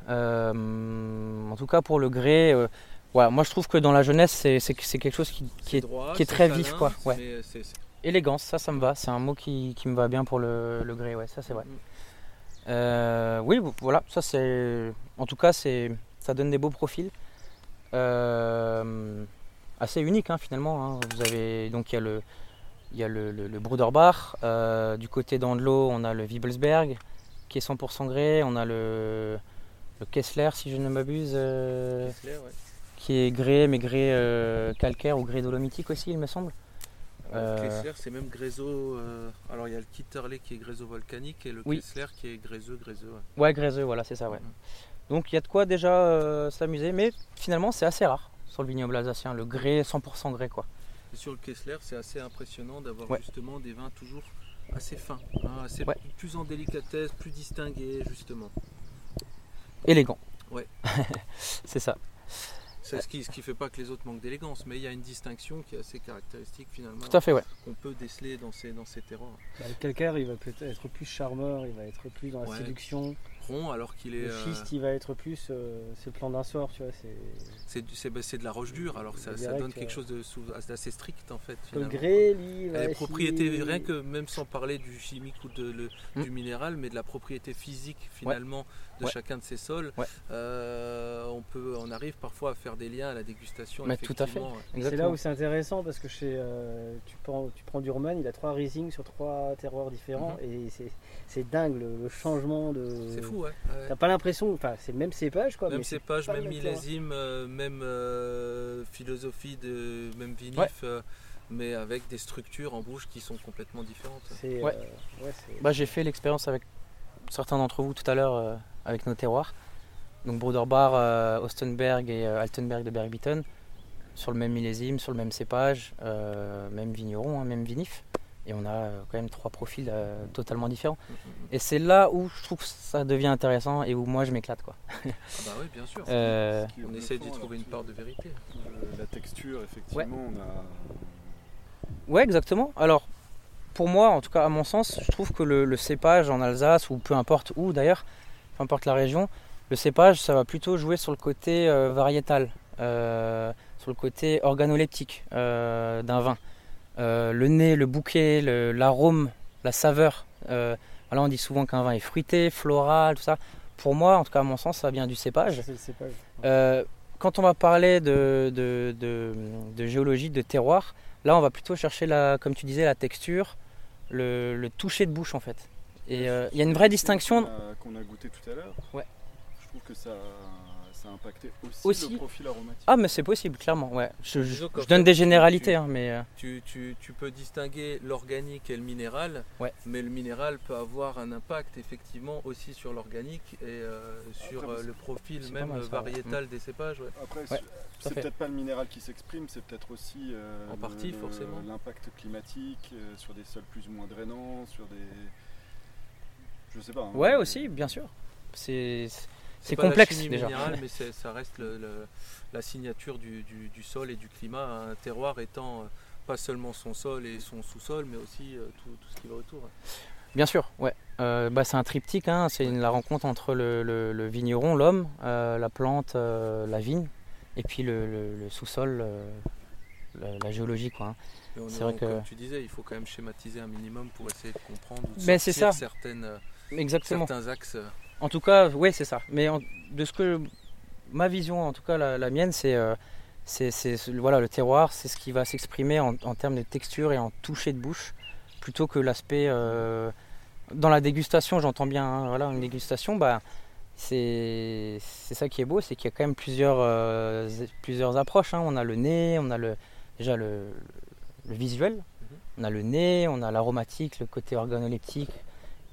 Euh, en tout cas pour le grès, euh, voilà, moi je trouve que dans la jeunesse c'est, quelque chose qui, qui est, droit, qui est c'est très vif, quoi. Ouais. Élégance, ça, ça me va. C'est un mot qui, qui me va bien pour le, le grès, ouais, ça c'est vrai. Euh, oui, voilà, ça c'est, en tout cas c'est, ça donne des beaux profils. Euh, assez unique hein, finalement. hein. Vous avez donc il y a le, il y a le, le, le Bruderbach. Euh, du côté d'Andelot, on a le Wiebelsberg qui est 100% grès. On a le, le Kessler, si je ne m'abuse, Kessler, ouais. qui est grès, mais euh, calcaire ou grès dolomitique aussi, il me semble. Euh, Euh, Kessler, c'est même gréseau. euh, alors il y a le Kitterley qui est gréseau volcanique et le Oui. Kessler qui est gréseux, gréseux. ouais. Ouais, gréseux, voilà, c'est ça, ouais. Donc il y a de quoi déjà euh, s'amuser, mais finalement c'est assez rare sur le vignoble alsacien, le grès 100% grès quoi. Et sur le Kessler, c'est assez impressionnant d'avoir Ouais. justement des vins toujours assez fins, hein, assez Ouais. plus en délicatesse, plus distingués justement. Élégant. Ouais. [LAUGHS] c'est ça. C'est ce qui ce qui fait pas que les autres manquent d'élégance, mais il y a une distinction qui est assez caractéristique finalement. Tout à fait, ouais. Qu'on peut déceler dans ces dans ces terroirs. Bah, le calcaire, il va peut-être être plus charmeur, il va être plus dans la Ouais. séduction. Rond alors qu'il est. Le euh, schiste, il va être plus. euh, c'est le plan d'un soir, tu vois. C'est C'est du- c'est bah, de la roche dure, alors ça, ça Direct, donne quelque chose d'assez strict en fait. Le Et les propriétés, rien que même sans parler du chimique ou de, le- Mm. du minéral, mais de la propriété physique finalement de Ouais. chacun de ces sols, Ouais. euh, on, peut, on arrive parfois à faire des liens à la dégustation. Mais tout à fait. C'est là où c'est intéressant parce que chez, euh, tu, prends, tu prends Durman, il a trois Riesling sur trois terroirs différents et c'est- c'est dingue le, le changement de. Mhm. C'est fou, ouais. ouais. T'as pas l'impression, enfin c'est le même cépage quoi. Même mais cépage, même millésime, euh, même euh, philosophie, de, même vinif, Ouais. euh, mais avec des structures en bouche qui sont complètement différentes. C'est, Ouais. euh, ouais, Bah, j'ai fait l'expérience avec certains d'entre vous tout à l'heure euh, avec nos terroirs. Donc Bruderbar, euh, Ostenberg et euh, Altenberg de Bergbieten, sur le même millésime, sur le même cépage, euh, même vigneron, hein, même vinif. Et on a euh, quand même trois profils euh, totalement différents. Et c'est là où je trouve que ça devient intéressant et où moi je m'éclate. quoi. Ah bah oui, bien sûr. Euh, On essaye d'y trouver une part de vérité. euh, La texture, effectivement, on a. Ouais, exactement. Alors, pour moi, en tout cas, à mon sens, je trouve que le, le cépage en Alsace, ou peu importe où d'ailleurs, peu importe la région, le cépage, ça va plutôt jouer sur le côté euh, variétal, euh, sur le côté organoleptique euh, d'un vin. Le nez, le bouquet, l'arôme, la saveur. Voilà, on dit souvent qu'un vin est fruité, floral, tout ça. Pour moi, en tout cas, à mon sens, ça vient du cépage. c'est le cépage. Quand on va parler de, de, de- de géologie, de terroir, là on va plutôt chercher, la, comme tu disais, la texture, le, le toucher de bouche en fait. Et euh, il y a une vraie distinction. Qu'on a, qu'on a goûté tout à l'heure. Ouais. Je trouve que ça, ça a impacté aussi, Aussi. le profil aromatique. Ah mais c'est possible, clairement. Ouais. Je, donne des généralités, tu- hein, mais euh, Tu, tu- tu peux distinguer l'organique et le minéral, Ouais. mais le minéral peut avoir un impact effectivement aussi sur l'organique et euh, sur Après, euh, le profil même mal, ça, ouais. variétal des cépages. ouais. Après, Ouais, c'est- peut-être pas le minéral qui s'exprime, c'est peut-être aussi euh, En le- partie, le- forcément. l'impact climatique euh, sur des sols plus ou moins drainants, sur des. Je sais pas. hein, ouais mais- aussi, bien sûr. C'est c'est la complexe chimie déjà. minérale, mais [LAUGHS] ça reste le- le- la signature du, du- du sol et du climat. Un terroir étant euh, pas seulement son sol et son sous-sol, mais aussi euh, tout, tout ce qui va autour. Bien sûr, ouais. Euh, bah, c'est un triptyque, hein, c'est la rencontre entre le, le- le vigneron, l'homme, euh, la plante, euh, la vigne, et puis le, sous-sol, la, la géologie. Quoi, hein. C'est vrai que- Comme tu disais, il faut quand même schématiser un minimum pour essayer de comprendre ou de Mais c'est sortir ça. certaines, Exactement. certains axes. En tout cas, oui, c'est ça. Mais en- de ce que ma vision, en tout cas la, la mienne, c'est euh, voilà le terroir, c'est ce qui va s'exprimer en, en termes de texture et en toucher de bouche, plutôt que l'aspect euh, dans la dégustation. J'entends bien, hein, voilà, une dégustation, bah c'est c'est ça qui est beau, c'est qu'il y a quand même plusieurs euh, plusieurs approches. hein. On a le nez, on a le déjà le, le visuel, on a le nez, on a l'aromatique, le côté organoleptique.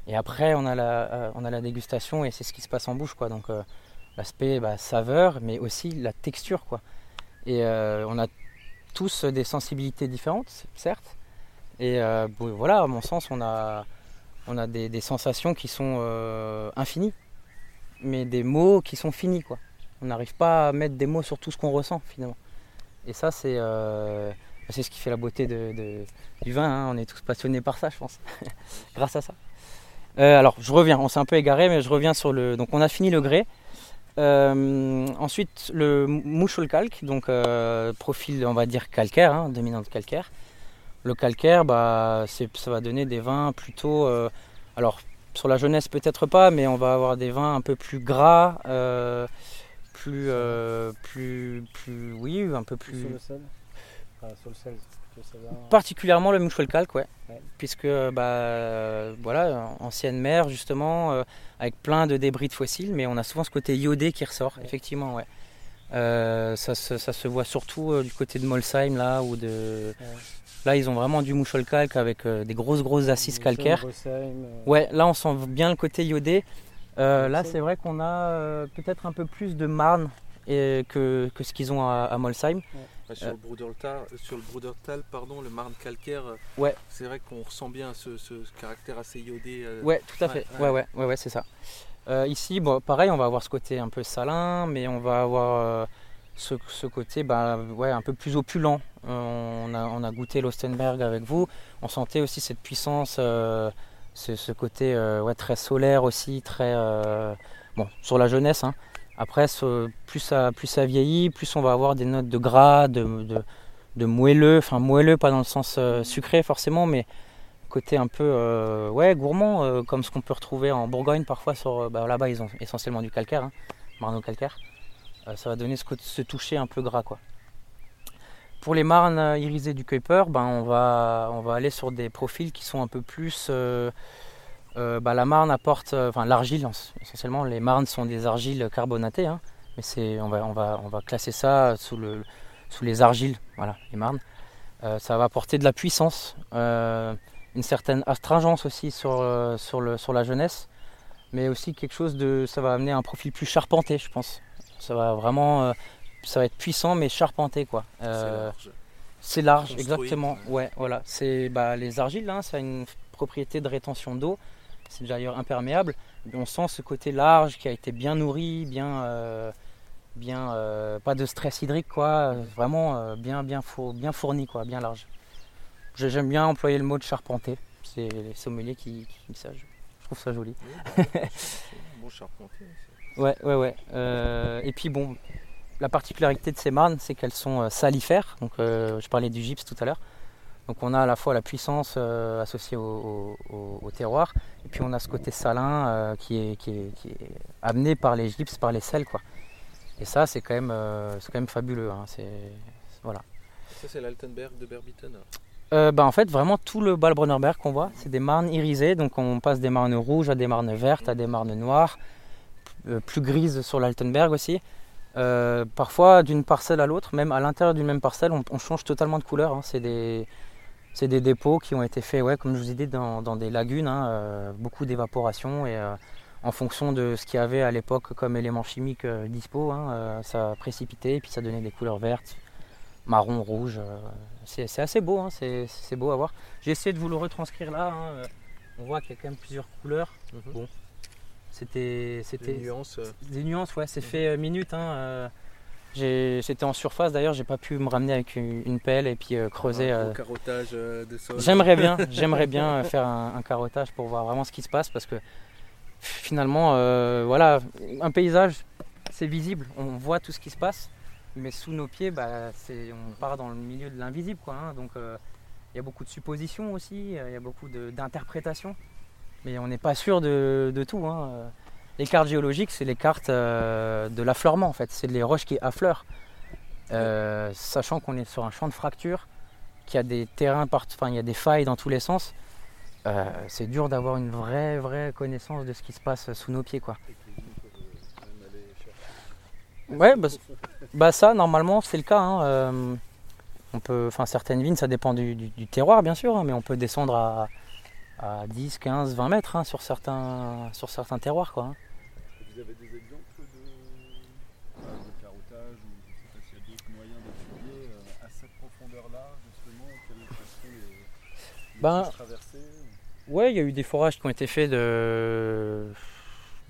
Et après, on a la, euh, on a la dégustation et c'est ce qui se passe en bouche. Quoi. Donc, euh, l'aspect bah, saveur, mais aussi la texture. Quoi. Et euh, on a tous des sensibilités différentes, certes. Et voilà, à mon sens, on a, on a des, sensations qui sont infinies, mais des mots qui sont finis. Quoi. On n'arrive pas à mettre des mots sur tout ce qu'on ressent, finalement. Et ça, c'est ce qui fait la beauté de- du vin. hein. On est tous passionnés par ça, je pense, [LAUGHS] grâce à ça. Euh, alors, je reviens, on s'est un peu égaré, mais je reviens sur le. Donc, on a fini le grès. Euh, ensuite, le mouche au calque, donc euh, profil, on va dire calcaire, hein, dominante calcaire. Le calcaire, bah, ça va donner des vins plutôt. alors, sur la jeunesse, peut-être pas, mais on va avoir des vins un peu plus gras, plus, plus, plus. Oui, un peu Plus sur le Enfin, sur le sol, sévère. Particulièrement le mouche calque, ouais. Ouais. Puisque, bah, voilà, ancienne mer, justement, euh, avec plein de débris de fossiles, mais on a souvent ce côté iodé qui ressort, Ouais. effectivement, ouais. Euh, ça, se- ça se voit surtout euh, du côté de Molsheim, là, ou de. Là, ils ont vraiment du mouche calque avec des grosses, grosses assises calcaires. Molsheim, Ouais, là, on sent bien le côté iodé. Là, c'est vrai qu'on a peut-être un peu plus de marne et que, que ce qu'ils ont à, à Molsheim. Ouais, sur, Euh. le Brudertal, sur le Brudertal, pardon, le marne calcaire, euh, Ouais. c'est vrai qu'on ressent bien ce, ce- ce caractère assez iodé. euh, Ouais, tout à fait. Ouais, ouais, ouais, ouais, c'est ça. Euh, ici, bon, pareil, on va avoir ce côté un peu salin, mais on va avoir euh, ce, ce côté bah, ouais, un peu plus opulent. Euh, on, a, on a goûté l'Ostenberg avec vous. On sentait aussi cette puissance, euh, ce, côté euh, ouais, très solaire aussi, très. euh, bon, sur la jeunesse. hein. Après, plus, ça, vieillit, plus on va avoir des notes de gras, de, moelleux. Enfin, moelleux, pas dans le sens euh, sucré forcément, mais côté un peu euh, ouais, gourmand, euh, comme ce qu'on peut retrouver en Bourgogne parfois. Sur, bah, Là-bas, ils ont essentiellement du calcaire, hein, marno calcaire. Ça va donner ce, ce toucher un peu gras. Quoi. Pour les marnes irisées du Kuiper, ben, on, va, on va aller sur des profils qui sont un peu plus. Euh, bah, la marne apporte, euh, enfin l'argile essentiellement, les marnes sont des argiles carbonatées, hein, mais c'est, on, va, on, va, on va classer ça sous, le, sous les argiles, voilà, les marnes. Euh, ça va apporter de la puissance, une certaine astringence aussi sur, sur, le, sur la jeunesse, mais aussi quelque chose de. Ça va amener un profil plus charpenté, je pense. Ça va vraiment. ça va être puissant, mais charpenté, quoi. Large. C'est large, Construit, exactement. Ouais, voilà. C'est bah, les argiles, hein, ça a une propriété de rétention d'eau. C'est d'ailleurs imperméable. Mais on sent ce côté large qui a été bien nourri, bien, euh, bien, euh, pas de stress hydrique, quoi. Vraiment euh, bien, bien, four- bien fourni, quoi, bien large. J'ai- J'aime bien employer le mot de charpenté. C'est les sommeliers qui, qui ça. Je je trouve ça joli. Oui, [LAUGHS] bon charpentier. c'est- Ouais, ouais, ouais. Et puis bon, la particularité de ces marnes, c'est qu'elles sont salifères. Donc, je parlais du gypse tout à l'heure. Donc, on a à la fois la puissance euh, associée au, au- au- au terroir, et puis on a ce côté salin euh, qui, est, qui, est, qui est amené par les gypses, par les sels, quoi. Et ça, c'est quand, même, euh, quand même fabuleux. hein. C'est, voilà. Ça, c'est l'Altenberg de Berbitten. Euh, bah, en fait, vraiment tout le Balbronnerberg qu'on voit, c'est des marnes irisées. Donc on passe des marnes rouges à des marnes vertes, à des marnes noires, plus grises sur l'Altenberg aussi. Parfois, d'une parcelle à l'autre, même à l'intérieur d'une même parcelle, on, on change totalement de couleur. hein. C'est des, c'est des dépôts qui ont été faits, ouais, comme je vous ai dit, dans, dans des lagunes, hein, euh, beaucoup d'évaporation et euh, en fonction de ce qu'il y avait à l'époque comme éléments chimiques euh, dispo, hein, ça précipitait et puis ça donnait des couleurs vertes, marron, rouge. c'est assez beau, hein, c'est beau à voir. J'ai essayé de vous le retranscrire là. on voit qu'il y a quand même plusieurs couleurs. Mhm. Bon, c'était c'était Des nuances. des nuances, ouais, c'est fait euh, minute. J'étais en surface d'ailleurs, j'ai pas pu me ramener avec une, une pelle et puis euh, creuser. un euh, carottage euh, de sol. J'aimerais bien, [LAUGHS] j'aimerais bien faire un, un carottage pour voir vraiment ce qui se passe parce que finalement, euh, voilà, un paysage, c'est visible, on voit tout ce qui se passe, mais sous nos pieds, bah, on part dans le milieu de l'invisible, quoi. hein. donc il y a beaucoup de suppositions aussi, il y a beaucoup d'interprétations, mais on n'est pas sûr de, de tout. hein. Les cartes géologiques, c'est les cartes euh, de l'affleurement en fait, c'est les roches qui affleurent. Euh, sachant qu'on est sur un champ de fracture, qu'il y a des terrains, part- enfin il y a des failles dans tous les sens, euh, c'est dur d'avoir une vraie, vraie connaissance de ce qui se passe sous nos pieds, quoi. Ouais, bah, bah ça, normalement, c'est le cas. hein, on peut, enfin certaines vignes, ça dépend du, terroir, bien sûr, hein, mais on peut descendre à, à 10, 15, 20 mètres hein, sur, certains, sur certains terroirs, quoi. Vous avez des exemples de, de carottage ou je sais pas s'il y a d'autres moyens d'étudier euh, à cette profondeur-là, justement, quelles sont les, Ben, traversées Ouais, il y a eu des forages qui ont été faits de...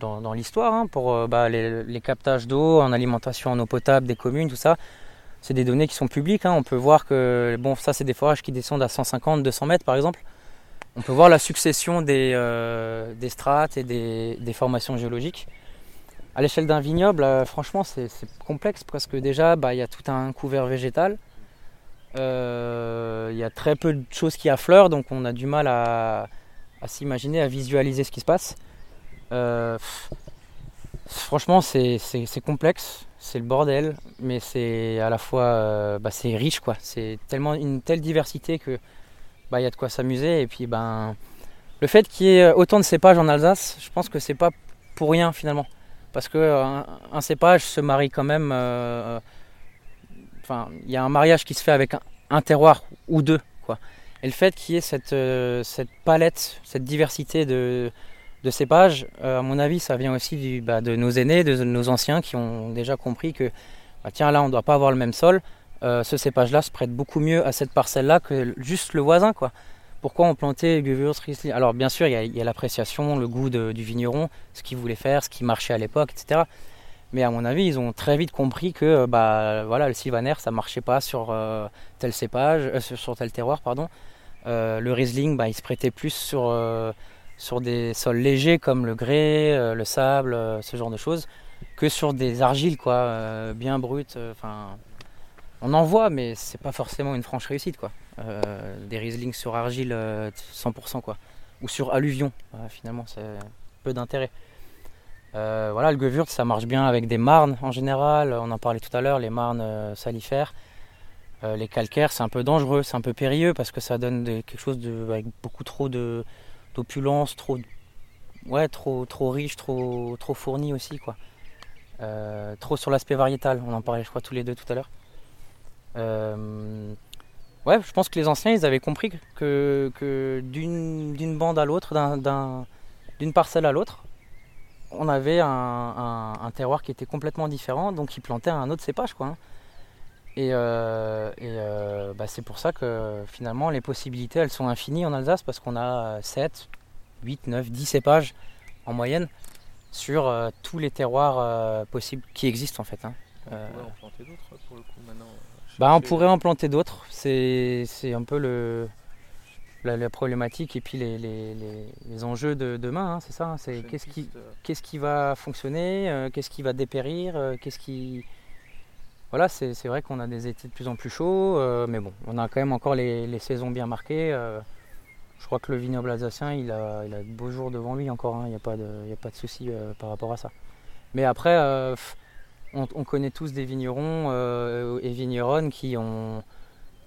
dans, dans l'histoire hein, pour euh, bah, les, les captages d'eau en alimentation en eau potable des communes, tout ça. C'est des données qui sont publiques. hein. On peut voir que, bon, ça, c'est des forages qui descendent à 150, 200 mètres par exemple. On peut voir la succession des, euh, des strates et des, des formations géologiques. À l'échelle d'un vignoble, euh, franchement, c'est complexe parce que déjà, bah, il y a tout un couvert végétal. Euh, Il y a très peu de choses qui affleurent, donc on a du mal à, s'imaginer, à visualiser ce qui se passe. Euh, franchement, c'est complexe, c'est le bordel, mais c'est à la fois bah, c'est riche, quoi. C'est tellement une telle diversité que bah, y a de quoi s'amuser. Et puis, ben, le fait qu'il y ait autant de cépages en Alsace, je pense que c'est pas pour rien finalement, parce que euh, un, cépage se marie quand même. euh, Enfin, il y a un mariage qui se fait avec un, terroir ou deux, quoi. Et le fait qu'il y ait cette, euh, palette, cette diversité de, cépages, à mon avis, ça vient aussi bah, de nos aînés, de nos anciens qui ont déjà compris que, bah, tiens, là, on ne doit pas avoir le même sol. Ce cépage-là se prête beaucoup mieux à cette parcelle-là que juste le voisin, quoi. Pourquoi on plantait Gewürz, Riesling? Alors, bien sûr, il y a, l'appréciation, le goût du vigneron, ce qu'il voulait faire, ce qui marchait à l'époque, etc. Mais à mon avis, ils ont très vite compris que bah, voilà, le sylvaner, ça marchait pas sur euh, tel cépage, euh, sur tel terroir, pardon. Euh, le Riesling, bah, il se prêtait plus sur, euh, sur des sols légers comme le grès, euh, le sable, euh, ce genre de choses, que sur des argiles quoi, euh, bien brutes. euh, Enfin, on en voit, mais c'est pas forcément une franche réussite quoi. Euh, des Riesling sur argile euh, 100% quoi, ou sur alluvion. Voilà, finalement, c'est peu d'intérêt. Euh, voilà, le Gewürz, ça marche bien avec des marnes en général. On en parlait tout à l'heure, les marnes euh, salifères. Euh, les calcaires, c'est un peu dangereux, c'est un peu périlleux parce que ça donne quelque chose avec beaucoup trop d'opulence, trop, ouais, trop, trop riche, trop, trop fourni aussi, quoi. Euh, trop sur l'aspect variétal. On en parlait, je crois, tous les deux tout à l'heure. Euh, ouais, je pense que les anciens, ils avaient compris que, d'une, bande à l'autre, d'un, d'un- d'une parcelle à l'autre, on avait un, terroir qui était complètement différent, donc ils plantaient un autre cépage. Quoi, hein. Et, euh, euh, bah, c'est pour ça que finalement les possibilités elles sont infinies en Alsace parce qu'on a 7, 8, 9, 10 cépages en moyenne sur tous les terroirs possibles qui existent en fait. hein. On en planter d'autres pour le coup maintenant. Bah, on pourrait en planter d'autres, c'est un peu le, la, la problématique et puis les, les- les- les enjeux de demain, hein, c'est ça. hein, c'est qu'est-ce qui, euh, qu'est-ce qui va fonctionner, euh, qu'est-ce qui va dépérir, euh, qu'est-ce qui. Voilà, c'est vrai qu'on a des étés de plus en plus chauds, euh, mais bon, on a quand même encore les, les saisons bien marquées. je crois que le vignoble alsacien, il a, il a de beaux jours devant lui encore, hein, il n'y a pas de, y a pas de souci par rapport à ça. Mais après, euh, pff, on, on connaît tous des vignerons euh, et vigneronnes qui ont,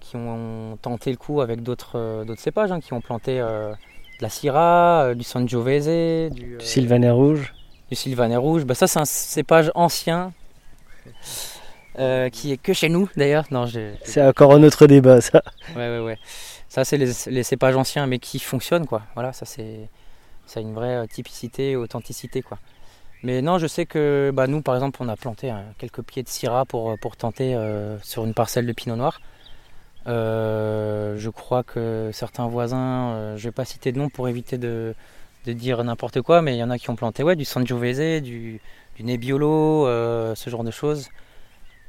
qui ont tenté le coup avec d'autres euh, d'autres cépages, hein, qui ont planté euh, de la Syrah, du Sangiovese, du, Du Sylvaner rouge. du Sylvaner rouge. Bah, ça, c'est un cépage ancien qui est que chez nous d'ailleurs. Non, j'ai- C'est encore un autre débat, ça. Ouais, ouais, ouais. Ça, c'est les, les cépages anciens, mais qui fonctionnent, quoi. Voilà, ça, c'est, ça a une vraie typicité, authenticité, quoi. Mais non, je sais que bah, nous, par exemple, on a planté hein, quelques pieds de Syrah pour, pour tenter euh, sur une parcelle de Pinot Noir. Euh, je crois que certains voisins, euh, je vais pas citer de nom pour éviter de, dire n'importe quoi, mais il y en a qui ont planté ouais, du Sangiovese, du, du Nebbiolo, euh, ce genre de choses.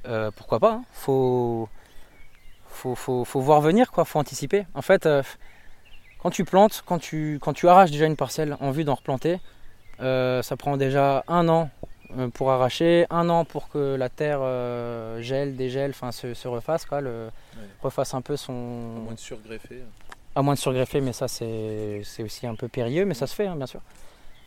Euh, pourquoi pas hein. Faut faut, faut, faut voir venir, quoi, faut anticiper. En fait, euh, quand tu plantes, quand tu, quand tu arraches déjà une parcelle en vue d'en replanter, euh, ça prend déjà un an euh, pour arracher, un an pour que la terre euh, gèle, dégèle, enfin se, se refasse, quoi, le, refasse un peu son. À moins de surgreffer. À moins de surgreffer, mais ça c'est aussi un peu périlleux, mais ça se fait, hein, bien sûr.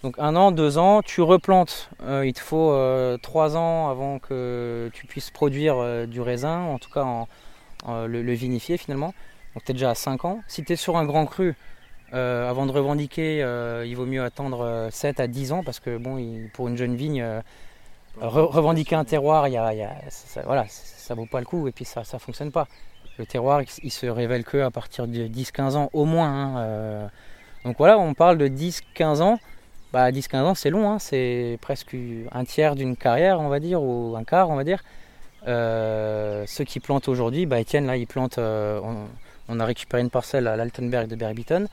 Donc un an, deux ans, tu replantes. Euh, il te faut euh, trois ans avant que tu puisses produire euh, du raisin, en tout cas en, en- le, le vinifier finalement. Donc tu es déjà à 5 ans. Si tu es sur un grand cru, euh, avant de revendiquer, euh, il vaut mieux attendre euh, 7 à 10 ans parce que bon, pour une jeune vigne, euh, re- revendiquer un terroir, ça, voilà, ça vaut pas le coup et puis ça ne fonctionne pas. Le terroir, il, se révèle que à partir de 10-15 ans au moins. hein, euh. Donc voilà, on parle de 10-15 ans. Bah, 10-15 ans, c'est long, hein, c'est presque un tiers d'une carrière, on va dire, ou un quart, on va dire. Euh, ceux qui plantent aujourd'hui, bah, Étienne, là, il plante. euh, on, on a récupéré une parcelle à l'Altenberg de Berbiton.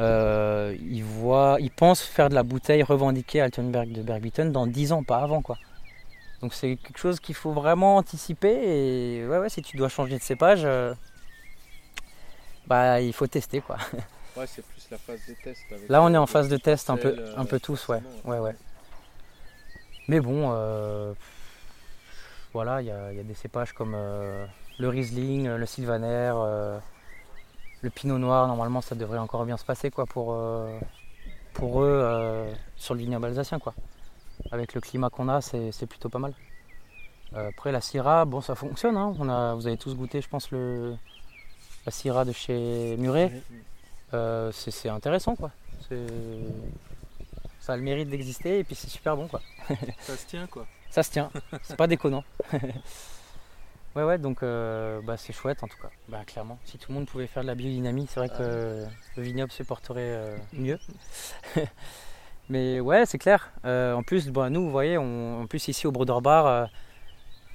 Euh, il, voit, il pense faire de la bouteille revendiquée à Altenberg de Berbiton dans 10 ans, pas avant, quoi. Donc c'est quelque chose qu'il faut vraiment anticiper. Et ouais, ouais, si tu dois changer de cépage, euh, bah, il faut tester, quoi. [LAUGHS] Ouais, c'est plus la phase de test. avec Là, on est en phase de test un peu, euh, un peu tous, ouais. ouais, ouais. Mais bon, euh, voilà, il y, a il y a des cépages comme euh, le Riesling, le Sylvaner, euh, le Pinot Noir. Normalement, ça devrait encore bien se passer, quoi, pour, euh, pour eux euh, sur le vignoble alsacien, quoi. Avec le climat qu'on a, c'est plutôt pas mal. Euh, après, la Syrah, bon, ça fonctionne. hein. On a, vous avez tous goûté, je pense, le, la Syrah de chez Muret. C'est intéressant quoi. Ça a le mérite d'exister et puis c'est super bon quoi. Ça se tient quoi. Ça se tient, c'est pas déconnant. [LAUGHS] ouais ouais donc euh, bah, c'est chouette en tout cas. Bah clairement, si tout le monde pouvait faire de la biodynamie, c'est vrai que le vignoble se porterait euh, mieux. [LAUGHS] Mais ouais c'est clair. Euh, en plus bah, nous vous voyez, on- en plus ici au Broderbar, euh,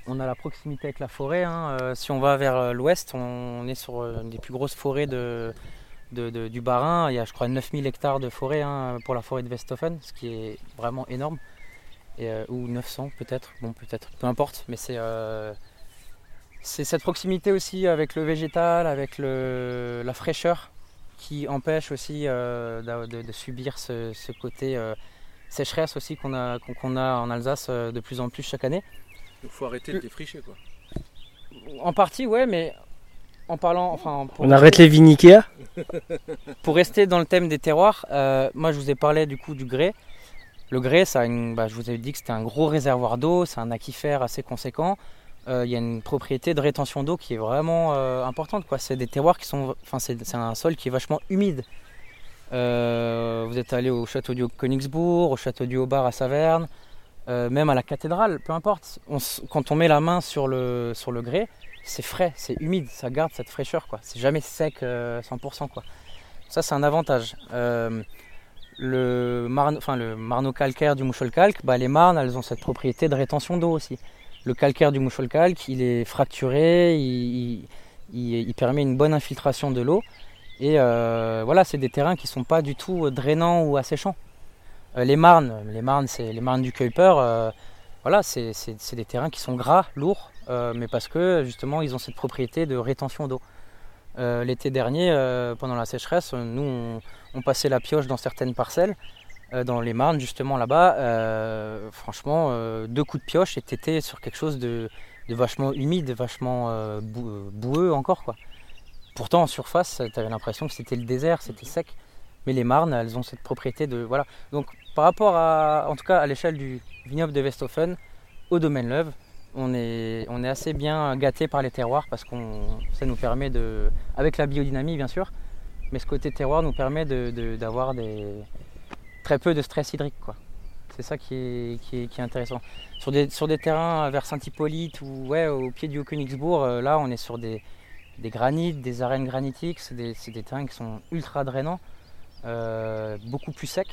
on a la proximité avec la forêt. hein. Euh, si on va vers euh, l'ouest, on est sur euh, une des plus grosses forêts de, de- de- du Bas-Rhin. Il y a, je crois, 9000 hectares de forêt hein, pour la forêt de Westhofen, ce qui est vraiment énorme. Et, euh, ou 900 peut-être, bon peut-être, peu importe, mais c'est euh, c'est cette proximité aussi avec le végétal, avec le, la fraîcheur qui empêche aussi euh, de, de subir ce, ce côté euh, sécheresse aussi qu'on a, qu'on qu'on a en Alsace euh, de plus en plus chaque année. Il faut arrêter de défricher quoi. En partie, ouais, mais en parlant, enfin, pour On arrête les vignes Ikea [LAUGHS] Pour rester dans le thème des terroirs, euh, moi je vous ai parlé du coup du grès. Le grès, ça a une, bah, je vous ai dit que c'était un gros réservoir d'eau, c'est un aquifère assez conséquent. Euh, Il y a une propriété de rétention d'eau qui est vraiment euh, importante. C'est des terroirs qui sont, enfin c'est, un sol qui est vachement humide. Euh, vous êtes allé au château du Königsbourg, au château du Haut-Bar à Saverne, même à la cathédrale, peu importe. Quand on met la main sur le, sur le grès, c'est frais, c'est humide, ça garde cette fraîcheur. C'est jamais sec euh, 100%. Quoi. Ça, c'est un avantage. Le, marne, enfin, le marneau calcaire du mouchol-calque, bah, les marnes, elles ont cette propriété de rétention d'eau aussi. Le calcaire du mouchol-calque, il est fracturé, il, permet une bonne infiltration de l'eau. Et euh, voilà, c'est des terrains qui ne sont pas du tout drainants ou asséchants. Euh, les marnes, les marnes, c'est les marnes du Kuiper. euh, voilà, c'est des terrains qui sont gras, lourds, euh, mais parce que justement, ils ont cette propriété de rétention d'eau. Euh, L'été dernier, euh, pendant la sécheresse, nous, on, on passait la pioche dans certaines parcelles, euh, dans les Marnes, justement là-bas. Euh, franchement, euh, deux coups de pioche et t'étais sur quelque chose de, de vachement humide, vachement euh, bou- euh, boueux encore. quoi. Pourtant, en surface, t'avais l'impression que c'était le désert, c'était sec. Mais les Marnes, elles ont cette propriété de. Voilà. Donc, par rapport à, en tout cas, à l'échelle du vignoble de Westhofen, au domaine Leuve, on est, on est assez bien gâté par les terroirs parce que ça nous permet de, avec la biodynamie bien sûr, mais ce côté terroir nous permet d'avoir des, très peu de stress hydrique. Quoi. C'est ça qui est, qui, est, intéressant. Sur des, sur des terrains vers Saint-Hippolyte ou ouais, au pied du Haut-Königsbourg, euh, là on est sur des, des granites, des arènes granitiques, c'est des, des, terrains qui sont ultra drainants, euh, beaucoup plus secs.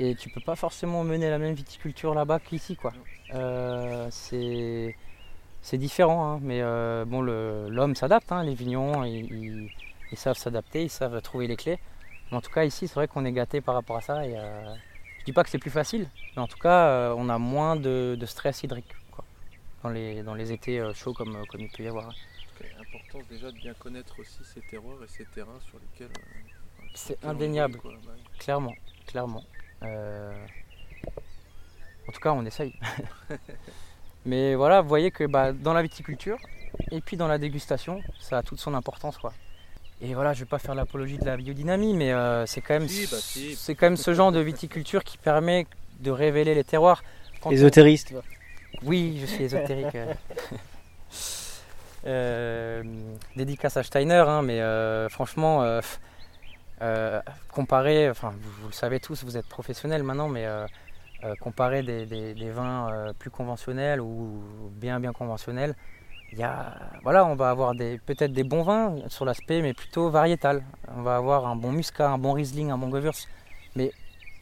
Et tu peux pas forcément mener la même viticulture là-bas qu'ici. quoi. Euh, c'est différent, hein, mais bon, l'homme s'adapte, hein, les vignons, ils, ils savent s'adapter, ils savent trouver les clés. Mais en tout cas, ici, c'est vrai qu'on est gâté par rapport à ça. Et, euh, je dis pas que c'est plus facile, mais en tout cas, euh, on a moins de, stress hydrique dans, les, dans les étés euh, chauds comme, comme il peut y avoir. Déjà de bien connaître aussi ces terroirs et ces terrains sur lesquels. c'est indéniable, clairement, clairement. En tout cas, on essaye. [LAUGHS] mais voilà, vous voyez que bah, dans la viticulture et puis dans la dégustation, ça a toute son importance. Quoi. Et voilà, je ne vais pas faire l'apologie de la biodynamie, mais euh, c'est quand, même, bah, c'est quand même ce genre de viticulture qui permet de révéler les terroirs. Ésotériste. Oui, je suis ésotérique. Euh. [LAUGHS] Euh, dédicace à Steiner, hein, mais franchement, comparer, enfin vous, le savez tous, vous êtes professionnels maintenant, mais comparer des, des vins plus conventionnels ou bien bien conventionnels, voilà, on va avoir peut-être des bons vins sur l'aspect, mais plutôt variétal. On va avoir un bon muscat, un bon Riesling, un bon Gewürz. Mais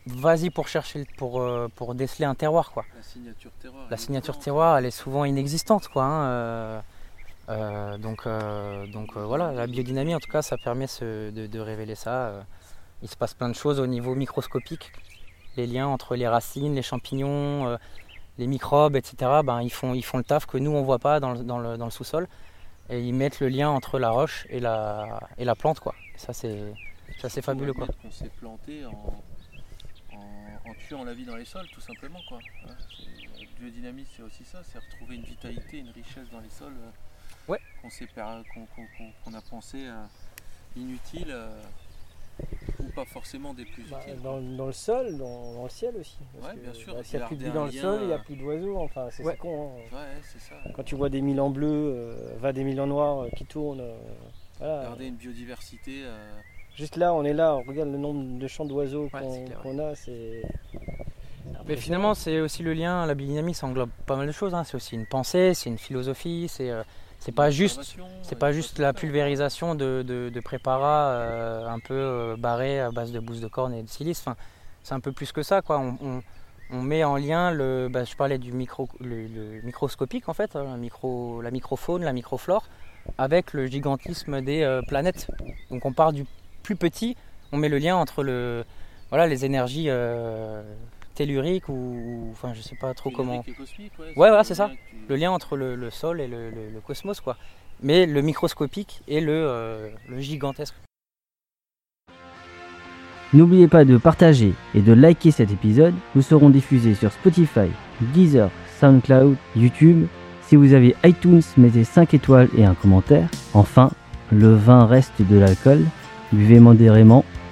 vas-y pour chercher, pour, euh, pour déceler un terroir. Quoi. La signature terroir. La signature terroir, elle est souvent inexistante. Quoi, hein, euh, euh, donc donc voilà, la biodynamie, en tout cas, ça permet de, révéler ça. il se passe plein de choses au niveau microscopique. Les liens entre les racines, les champignons, les microbes, etc., ben, ils, font, ils font le taf que nous, on ne voit pas dans le, dans le, sous-sol. Et ils mettent le lien entre la roche et la, et la plante. Quoi. ça, c'est, c'est fabuleux. Quoi. On s'est planté en, en, tuant la vie dans les sols, tout simplement. Quoi. la biodynamie, c'est aussi ça, c'est retrouver une vitalité, une richesse dans les sols euh, ouais. qu'on, a pensé euh, inutile. Euh, ou pas forcément des plus bah, utiles dans, le sol, dans, le ciel aussi. Ouais, bien sûr. Bah, S'il n'y a plus de vie dans le sol, il n'y a plus d'oiseaux. Enfin, c'est con. Hein. Ouais, c'est ça. Quand tu vois des milans bleus, euh, va des milans noirs euh, qui tournent. Euh, voilà. Garder une biodiversité. Juste là, on est là, on regarde le nombre de champs d'oiseaux qu'on a. C'est. Mais finalement, c'est aussi le lien, la biodynamie, ça englobe pas mal de choses. Hein. C'est aussi une pensée, c'est une philosophie, c'est pas juste, c'est pas juste la pulvérisation de, de, préparats euh, un peu euh, barrés à base de bouse de corne et de silice. Enfin, c'est un peu plus que ça, quoi. On, met en lien le, bah, je parlais du micro, le, microscopique en fait, hein, micro, la microfaune, la microflore, avec le gigantisme des euh, planètes. Donc on part du plus petit, on met le lien entre le, voilà, les énergies tellurique ou, enfin je sais pas trop comment. ouais, voilà c'est ça. Le lien entre le, sol et le, cosmos quoi. Mais le microscopique et le, euh, le gigantesque. N'oubliez pas de partager et de liker cet épisode. Nous serons diffusés sur Spotify, Deezer, SoundCloud, YouTube. Si vous avez iTunes, mettez 5 étoiles et un commentaire. Enfin, le vin reste de l'alcool. Buvez modérément